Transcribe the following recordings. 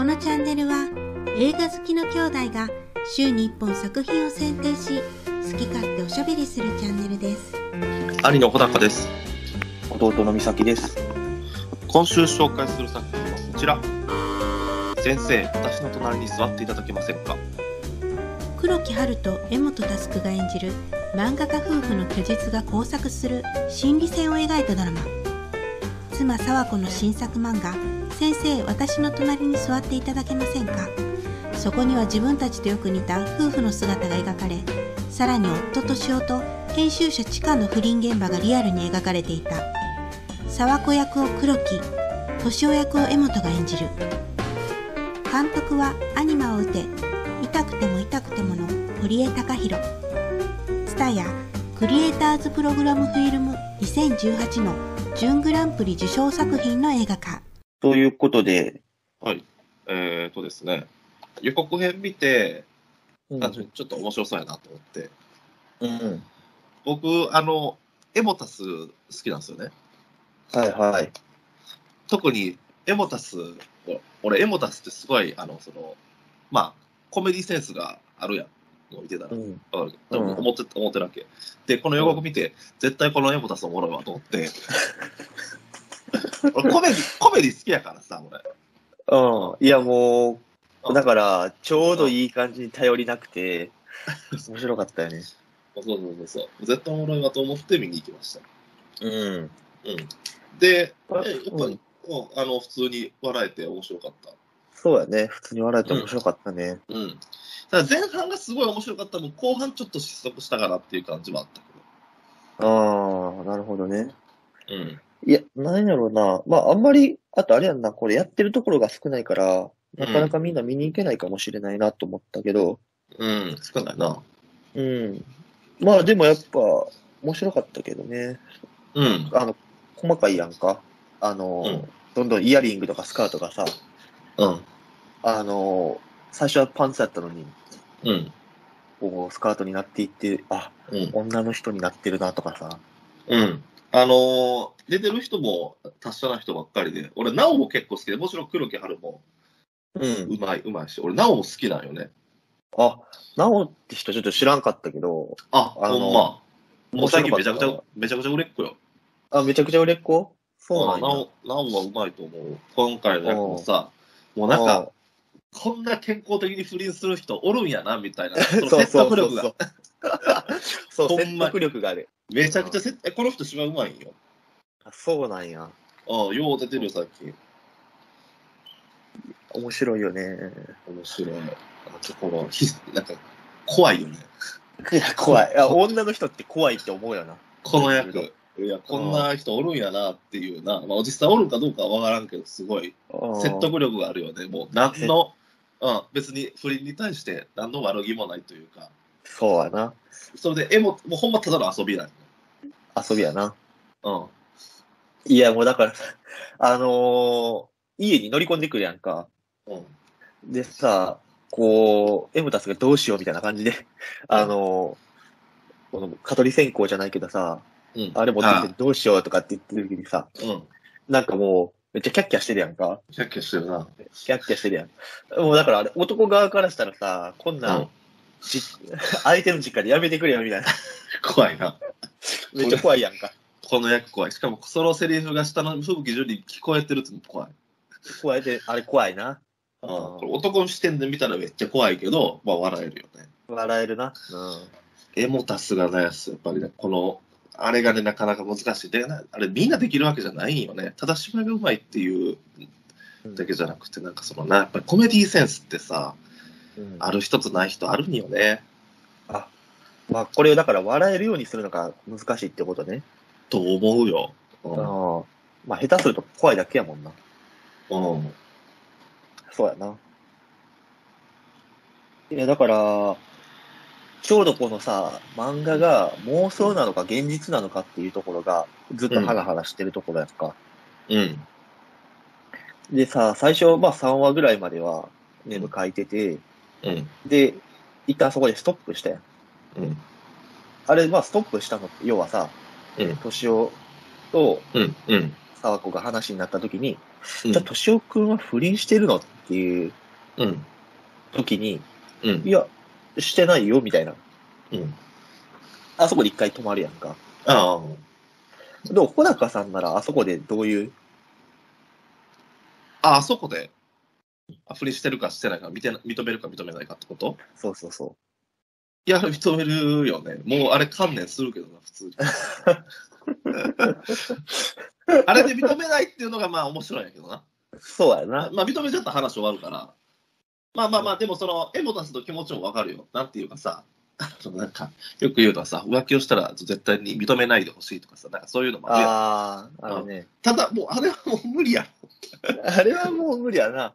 このチャンネルは映画好きの兄弟が週に1本作品を選定し好き勝手おしゃべりするチャンネルです兄の穂高です。弟の美咲です。今週紹介する作品はこちら。先生、私の隣に座っていただけませんか？黒木春と江本佑が演じる漫画家夫婦の虚実が交錯する心理戦を描いたドラマ妻沢子の新作漫画「先生私の隣に座っていただけませんか?」そこには自分たちとよく似た夫婦の姿が描かれさらに夫敏夫と編集者チカの不倫現場がリアルに描かれていた。沢子役を黒木敏夫役を江本が演じる。監督はアニマを打て痛くても痛くてもの堀江貴弘ツタヤクリエイターズプログラムフィルム2018の準グランプリ受賞作品の映画化。ということで、はい。えーとですね、予告編見て、うん単純にちょっと面白そうやなと思って、うん。僕、あの、エモタス好きなんですよね。はいはい。特にエモタス、俺エモタスってすごい、あの、その、まあ、コメディセンスがあるやん。見てたら。うん。思って思ってるわけ。で、この予告見て、絶対このエモタスおもろいわと思って。俺コメディ、コメディ好きやからさ、俺。うん。いやもう、だから、ちょうどいい感じに頼りなくて、面白かったよね。そうそうそうそう。絶対おもろいわと思って見に行きました。うん。うん。で、やっぱり、うんうんあの、普通に笑えて面白かった。そうやね。普通に笑えて面白かったね。うん。ただ前半がすごい面白かったのも、後半ちょっと失速したかなっていう感じはあったけああ、なるほどね。ど。うん。いや、なんやろうな。まあ、あんまり、あとあれやんな、これやってるところが少ないから、なかなかみんな見に行けないかもしれないなと思ったけど、うん、少ないな。うん。まあ、でもやっぱ、面白かったけどね。うん。あの、細かいやんか。あの、うんどんどんイヤリングとかスカートがさ、うん。あの、最初はパンツやったのに、うん。こう、スカートになっていって、あ、うん。女の人になってるなとかさ。うん。あのー出てる人も達者な人ばっかりで、俺、ナオも結構好きで、もちろん黒木春もうん。うまい、うまいし、俺、ナオも好きなんよね。あ、ナオって人ちょっと知らんかったけど、あ、あのほんま。もう最近めちゃくちゃ、めちゃくちゃ売れっ子よ。あ、めちゃくちゃ売れっ子？そうなんや。ナオ、ナオはうまいと思う。今回の役もさ、もうなんか、こんな健康的に不倫する人おるんやな、みたいな。そ のそう説得力が。そうそう、ほんま説得力がある。めちゃくちゃせ、え、この人芝うまいんよ。あそうなんや。ああ、よう出てるよ、さっき。面白いよね。面白い。あとこの、ひなんか、怖いよね。いや、怖い。あ女の人って怖いって思うよな。この役。いや、こんな人おるんやなっていうな。まあ、実際おるかどうかはわからんけど、すごい説得力があるよね。もう、何の、うん、別に不倫に対して何の悪気もないというか。そうやな。それで、絵も、もうほんまただの遊びなんよ遊びやな。うん。いや、もうだから、あのー家に乗り込んでくるやんか。うん。でさ、こう、エムタスがどうしようみたいな感じで、あのーこの、蚊取り線香じゃないけどさ、うん。あれ持ってきてどうしようとかって言ってる時にさ、うん。なんかもう、めっちゃキャッキャしてるやんか。キャッキャしてるな。キャッキャしてるやん。もうだからあれ、男側からしたらさ、こんな、うんじ相手の実家でやめてくれよみたいな。怖いな。めっちゃ怖いやんか。この役怖い。しかも、そのセリフが下の吹雪樹に聞こえてるって怖い。怖いで、あれ怖いな。うん。男の視点で見たらめっちゃ怖いけど、まあ笑えるよね。笑えるな。エモタスがね、やっぱりね、この、あれがね、なかなか難しい。で、なあれみんなできるわけじゃないんよね。ただ芝居がうまいっていううん。だけじゃなくて、なんかそのな、やっぱりコメディセンスってさ、うんある人とない人あるんよね。まあ、これをだから笑えるようにするのが難しいってことね。と思うよ。うん。ああ。まあ、下手すると怖いだけやもんな。うん。そうやな。いや、だから、ちょうどこのさ、漫画が妄想なのか現実なのかっていうところが、ずっとハラハラしてるところやんか。うん。でさ、最初、まあ3話ぐらいまでは、ネーム書いてて、うん。で、一旦そこでストップしたやん。うん。あれ、まあストップしたのって、要はさ、うん。敏夫とうん。うん。沢子が話になった時に、うんじゃあ敏夫くんは不倫してるの？っていううん。時に、うん。いや、してないよ、みたいな。うん。あそこで一回止まるやんか。ああ。でも、小高さんならあそこでどういう、あ、あそこで、あ不倫してるかしてないか認め認めるか認めないかってこと？そうそうそいや、認めるよね。もうあれ観念するけどな、普通に。あれで認めないっていうのがまあ面白いんやけどな。う。そうやな。まあ認めちゃったら話終わるから。まあまあまあ、でもその、エモタスの気持ちもわかるよ。なんていうかさ、なんか、よく言うのはさ、浮気をしたら絶対に認めないでほしいとかさ、なんかそういうのもあるああ、あのね。ただ、もうあれはもう無理や あれはもう無理やな。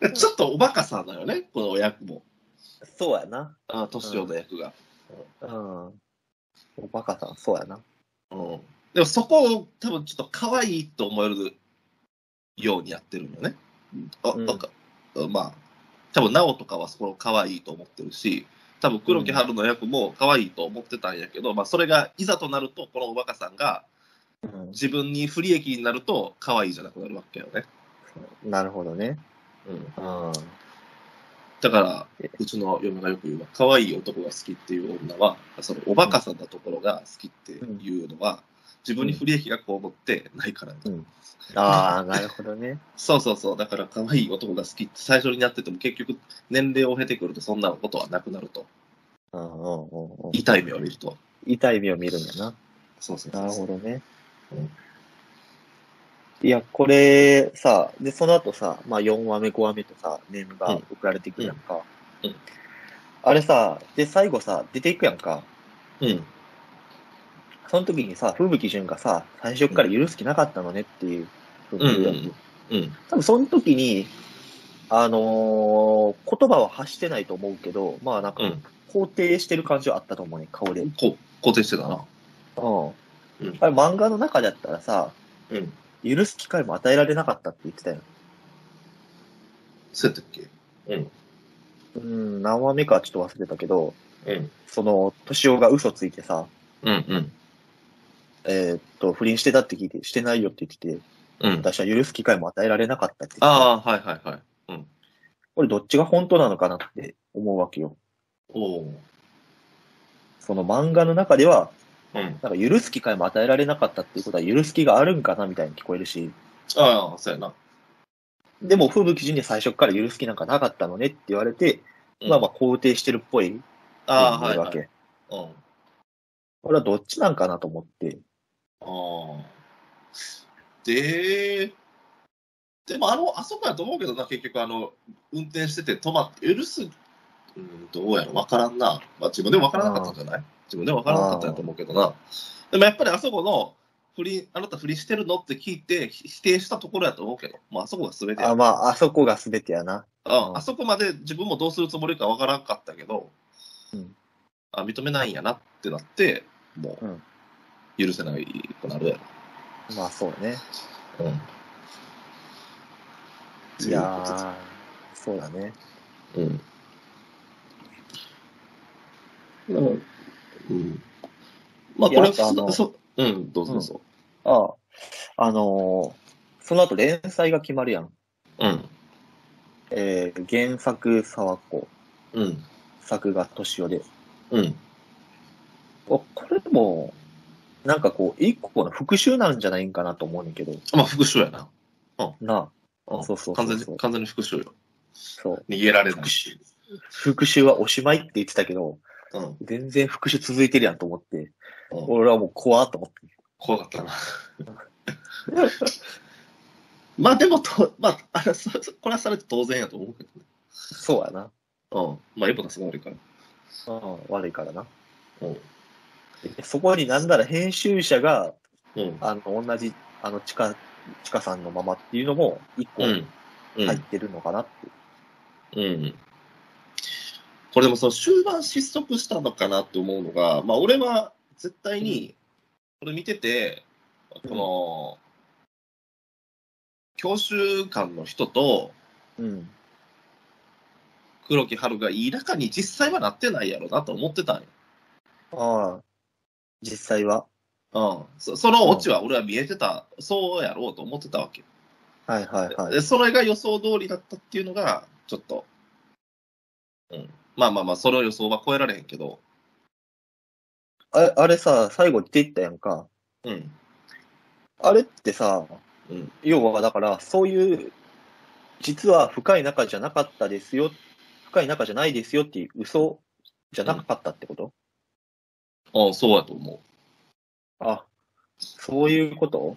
ろ。ちょっとおバカさんだよね、この役も。そうやな。あ年をの役が。うん。おバカさん、そうやな。うん。でもそこを多分ちょっと可愛いと思えるようにやってるのね。あ、うんなんか、まあ、多分、直とかはそこを可愛いと思ってるし、多分、黒木春の役も可愛いと思ってたんやけど、まあ、それがいざとなると、このおバカさんがうん。自分に不利益になると、可愛いじゃなくなるわけよね。なるほどね。うん。うん。だから、うちの嫁がよく言うのは、可愛い男が好きっていう女は、そのおバカさんなところが好きっていうのは、自分に不利益がこう思ってないから、うんああ、なるほどね。そうそうそう。だから、可愛い男が好きって最初にやってても、結局、年齢を経てくると、そんなことはなくなると。痛い目を見ると。痛い目を見るんやな。そうそうそうなるほどねうん。いや、これさ、で、その後さ、まあ4話目、5話目とさ、ネームが送られてくるやんか。うんうんあれさ、で、最後さ、出ていくやんか。うん。その時にさ、風吹潤がさ、最初から許す気なかったのねっていうふうん。うんうん。多分その時に、あのー言葉は発してないと思うけど、まあなんかうん。肯定してる感じはあったと思うね、顔で。う定してたな。うんあれ漫画の中だったらさ、うん。許す機会も与えられなかったって言ってたよ。そうやったっけ？うん。うん、何話目かはちょっと忘れたけど、うん。その、敏夫が嘘ついてさ、うん。うん。えーっと、不倫してたって聞いて、してないよって言ってて、うん。私は許す機会も与えられなかったって言ってた。ああ、はいはいはい。うん。これどっちが本当なのかなって思うわけよ。おお。その漫画の中では、うん。なんか許す機会も与えられなかったっていうことは許す気があるんかなみたいに聞こえるし、ああ、そうやな。でも、風吹に最初から許す気なんかなかったのねって言われて、うんまあまあ肯定してるっぽいああ、はい、わけ。はい。うん。これはどっちなんかなと思って。ああ。で、でもあの、あそこやと思うけどな、結局、あの、運転してて止まって、許す、うん、どうやろ、わからんな。まあ、自分でもわからなかったんじゃない？自分でもわからなかったんやと思うけどな。でもやっぱりあそこの、不倫、あなた不倫してるのって聞いて、ひ否定したところやと思うけど、まあ、あそこが全てやあ、まあ、あそこが全てやな。ああそこまで自分もどうするつもりかわからんかったけど、うんあ認めないんやなってなって、もうんう許せないくなるやまあ、そうね。ろ。うんいやー、そうだね。うん。うん。うん。まあ、これいやあのそ、そうん、どうぞどうぞ。ああ、あのーその後連載が決まるやん。うん。えー、原作沢子、うん。作画敏夫で。うん。おこれも、なんかこう、一個の復讐なんじゃないんかなと思うねんけど、まあ、復讐やな。なうんそうそうそうそう完全に、完全に復讐よ。そう。逃げられない。復讐はおしまいって言ってたけど、うん。全然復讐続いてるやんと思って、うん俺はもう怖っと思って。怖かったな。まあでもと、まあ、あれそこれはされて当然やと思うけどね。そうやな。うん。まあ、エボタスが悪いから。うん、悪いからな。うん。でそこになんなら編集者が、うん。あの、同じ、あの、チカ、チカさんのままっていうのも、一個うん。うん。入ってるのかなって。うん。これでもその終盤失速したのかなって思うのが、まあ俺は絶対に、これ見てて、この、教習官の人とうん。黒木春がいい仲に実際はなってないやろなと思ってたんよ。ああ、実際は。うん。そそのオチは俺は見えてた、そうやろうと思ってたわけ。はいはいはい。でそれが予想通りだったっていうのが、ちょっと、うん。まあまあまあ、それを予想は超えられへんけど、あれあれさ、最後出ていったやんか。うん。あれってさ、うん要はだから、そういう、実は深い仲じゃなかったですよ、深い仲じゃないですよっていう嘘じゃなかったってこと、ああ、そうやと思あ、そういうこと？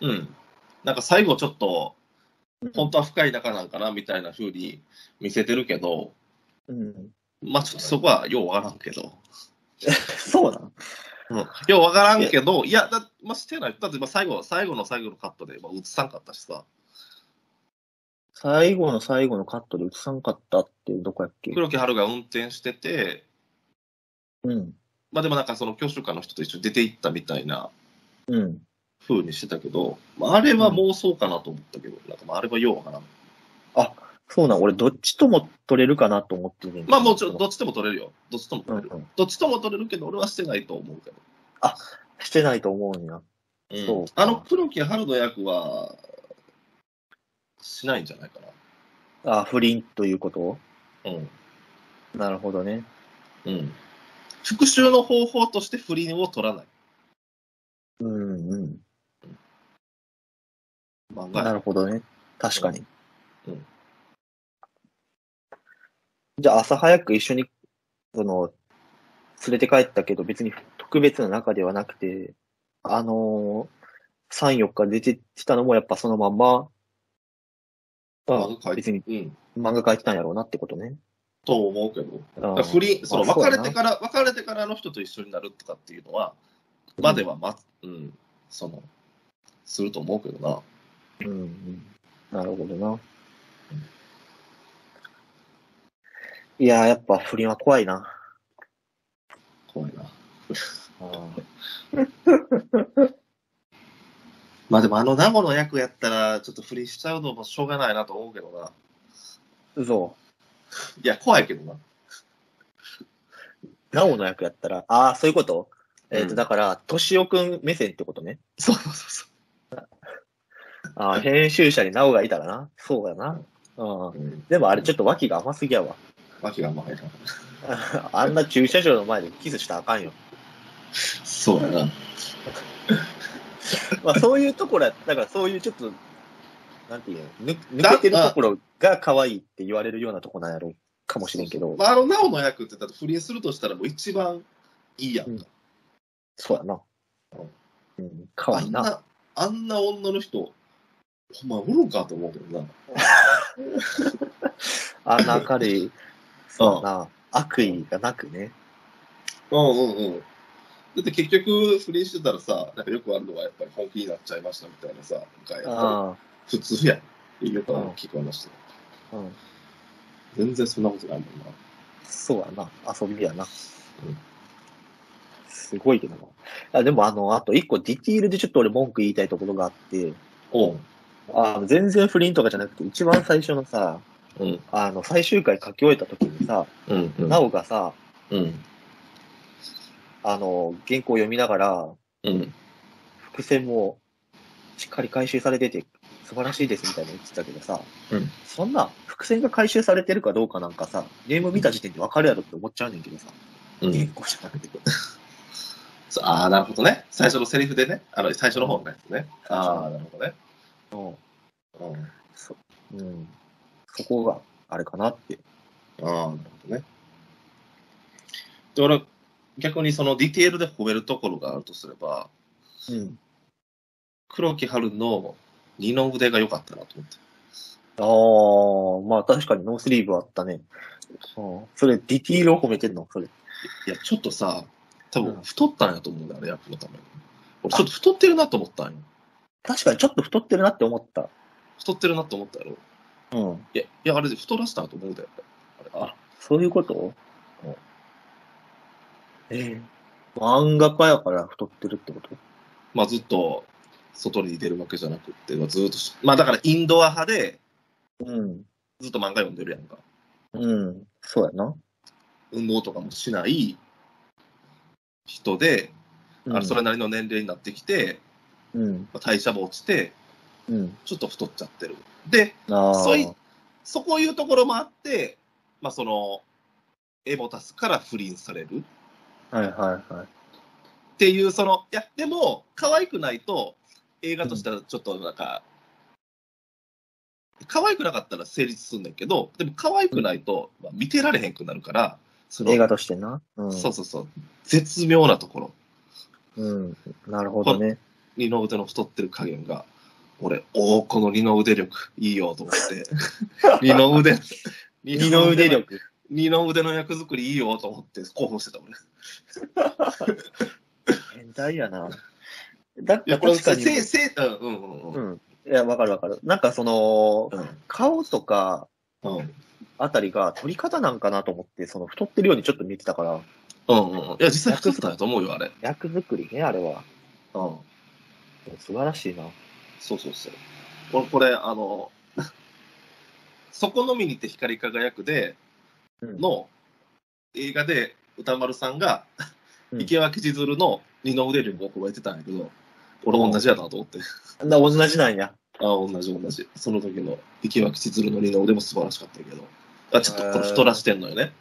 う。うん。なんか最後ちょっと、本当は深い仲なんかなみたいな風に見せてるけど、うん。まあちょっとそこはようわからんけど。そうなんうん、ようわからんけど、いや、だまあ、してない。だってまあ最後、最後の最後のカットで、まあ、映さんかったしさ、最後の最後のカットで映さんかったってどこやっけ？黒木春が運転してて、うん。まあでもなんかその教習課の人と一緒に出て行ったみたいなうん。風にしてたけど、まあ、あれは妄想かなと思ったけど、なんかまああれはようわからん。あ、そうなん。俺、どっちとも撮れるかなと思ってねんけどまあもちろん、どっちとも取れるよ。どっちとも取れる。うんうんどっちとも取れるけど、俺はしてないと思うけど。してないと思うんや。うんそうかあの黒木春の役は、しないんじゃないかあ、不倫ということ？な。うん。なるほどね。うん。復讐の方法として不倫を取らない。うんうん。な漫画るほどね。確かに。うんじゃあ朝早く一緒に、その、連れて帰ったけど別に特別な中ではなくて、あのー、3、4日出てきたのもやっぱそのまんま、あ別にうん。漫画描いてたんやろうなってことね。と思うけど。あだ不倫、その別れてから、別れてからあの人と一緒になるとかっていうのは、まではま、うん、その、すると思うけどな。うんうん。なるほどな。いやー、やっぱ不倫は怖いな。怖いな。あまあでもあの名護の役やったら、ちょっと不倫しちゃうのもしょうがないなと思うけどな。嘘。いや、怖いけどな。なおの役やったら、ああ、そういうこと？えっ、と、うんだから、としおくん目線ってことね。そうそうそうそう。ああ、編集者になおがいたらな。そうやな。うん。うん。でもあれちょっと脇が甘すぎやわ。脇が甘いな。あんな駐車場の前でキスしたらあかんよ。そうやな。まあそういうところや、だからそういうちょっと、なんていうの、ぬ抜けてるところが可愛いって言われるようなとこなんやろかもしれんけど、まあ、あの、なおの役って、だって不倫するとしたらもう一番いいやんか。そうやな。うん、可愛いな。あんな、あんな女の人、ほんまおるんかと思うけどな。あんな明るい、そうやな。悪意がなくね。うんうんうん。だって結局、不倫してたらさ、なんかよくあるのはやっぱり本気になっちゃいましたみたいなさ、が普通やん。よくある聞こえました。あ、うん。全然そんなことないもんな。そうやな。遊びやな。すごいけどな。いやでもあの、あと一個ディティールでちょっと俺文句言いたいところがあって、おう。あの全然不倫とかじゃなくて、一番最初のさ、うん。あの、最終回書き終えた時にさ、うん。うん。なおがさ、うん。あの、原稿を読みながら、うん。伏線もしっかり回収されてて素晴らしいですみたいなの言ってたけどさ、うんそんな伏線が回収されてるかどうかなんかさ、ゲーム見た時点でわかるやろって思っちゃうねんけどさ、うん。原稿じゃなくて。そうああ、なるほどね。最初のセリフでね。あの、最初の方のやつね。ああ、なるほどね。うんうん。そうん、そこがあれかなって。ああ、なるほどね。で、俺、逆にそのディテールで褒めるところがあるとすれば、うん。黒木華の二の腕が良かったなと思って。ああ、まあ確かにノースリーブあったね。うん。それ、ディティールを褒めてんの？それ。いや、ちょっとさ、多うん分太ったんやと思うんだよ、あれ、役のために。俺、ちょっと太ってるなと思ったんよ。確かにちょっと太ってるなって思った。太ってるなと思ったやろ。うん。いや、いや、あれで太らせたと思うんだよ。あれあ、そういうこと？ええ漫画家やから太ってるってこと？まあ、ずっと外に出るわけじゃなくって、まあずっとし、まあ、だからインドア派で、うん。ずっと漫画読んでるやんか。うん。そうやな。運動とかもしない人で、あうんそれなりの年齢になってきて、うん。まあ、代謝も落ちて、うん。ちょっと太っちゃってる。で。そういそこいうところもあって、まあその、エモタスから不倫されるはいはいはい。っていう、その、いや、でも、可愛くないと、映画としてはちょっとなんか、可愛くなかったら成立するんだけど、でも可愛くないと、まあ、見てられへんくなるから、その映画としてな。うん。そうそうそう、絶妙なところ、うん。なるほどね。二の腕の太ってる加減が、俺、おお、この二の腕力、いいよと思って、二の腕、二の腕。力。二の腕の役作りいいよと思って興奮してたもんね。変態やな。だってこれ、確かに。せ、せ、うんうんうんうん。うん。いや、わかるわかる。なんかその、顔とかうん。うんあたりが取り方なんかなと思って、その太ってるようにちょっと見えてたから、うんうん。いや、実際太ってたと思うよ、あれ。役作りね、あれは。うん。素晴らしいな。そうそうそう。これ、これあの、そこのみにて光り輝くでうんの映画で歌丸さんが、うん池脇千鶴の二の腕力を加えてたんやけど、俺同じやなと思って。な同じなんや。あ同じ同じ。その時の池脇千鶴の二の腕も素晴らしかったけど。あちょっとこれ太らしてんのよね。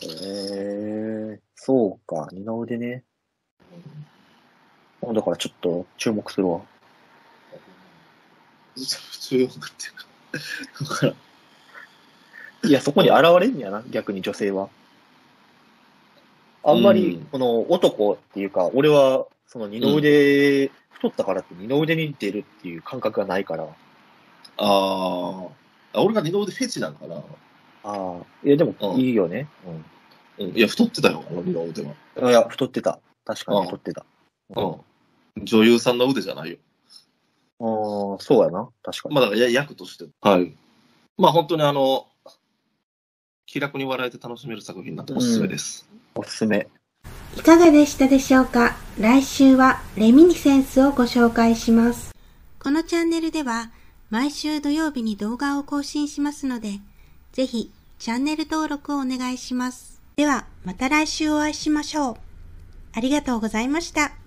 へえそうか、二の腕ね。だからちょっと注目するわ。注目っていうか。だからいや、そこに現れんやな、逆に女性は。あんまりうん、この男っていうか、俺は、その二の腕、太ったからって二の腕に出るっていう感覚がないから。あーあ。俺が二の腕フェチなんかな。ああ。いや、でもうんいいよね。うん。いや、太ってたよ、あの二の腕は。うん。いや、太ってた。確かにうん太ってた。うん。女優さんの腕じゃないよ。ああ、そうやな。確かに。まあ、だからや役として。はい。まあ、本当にあの、気楽に笑えて楽しめる作品なんでおすすめです。おすすめ。いかがでしたでしょうか？来週はレミニセンスをご紹介します。このチャンネルでは毎週土曜日に動画を更新しますので、ぜひチャンネル登録をお願いします。ではまた来週お会いしましょう。ありがとうございました。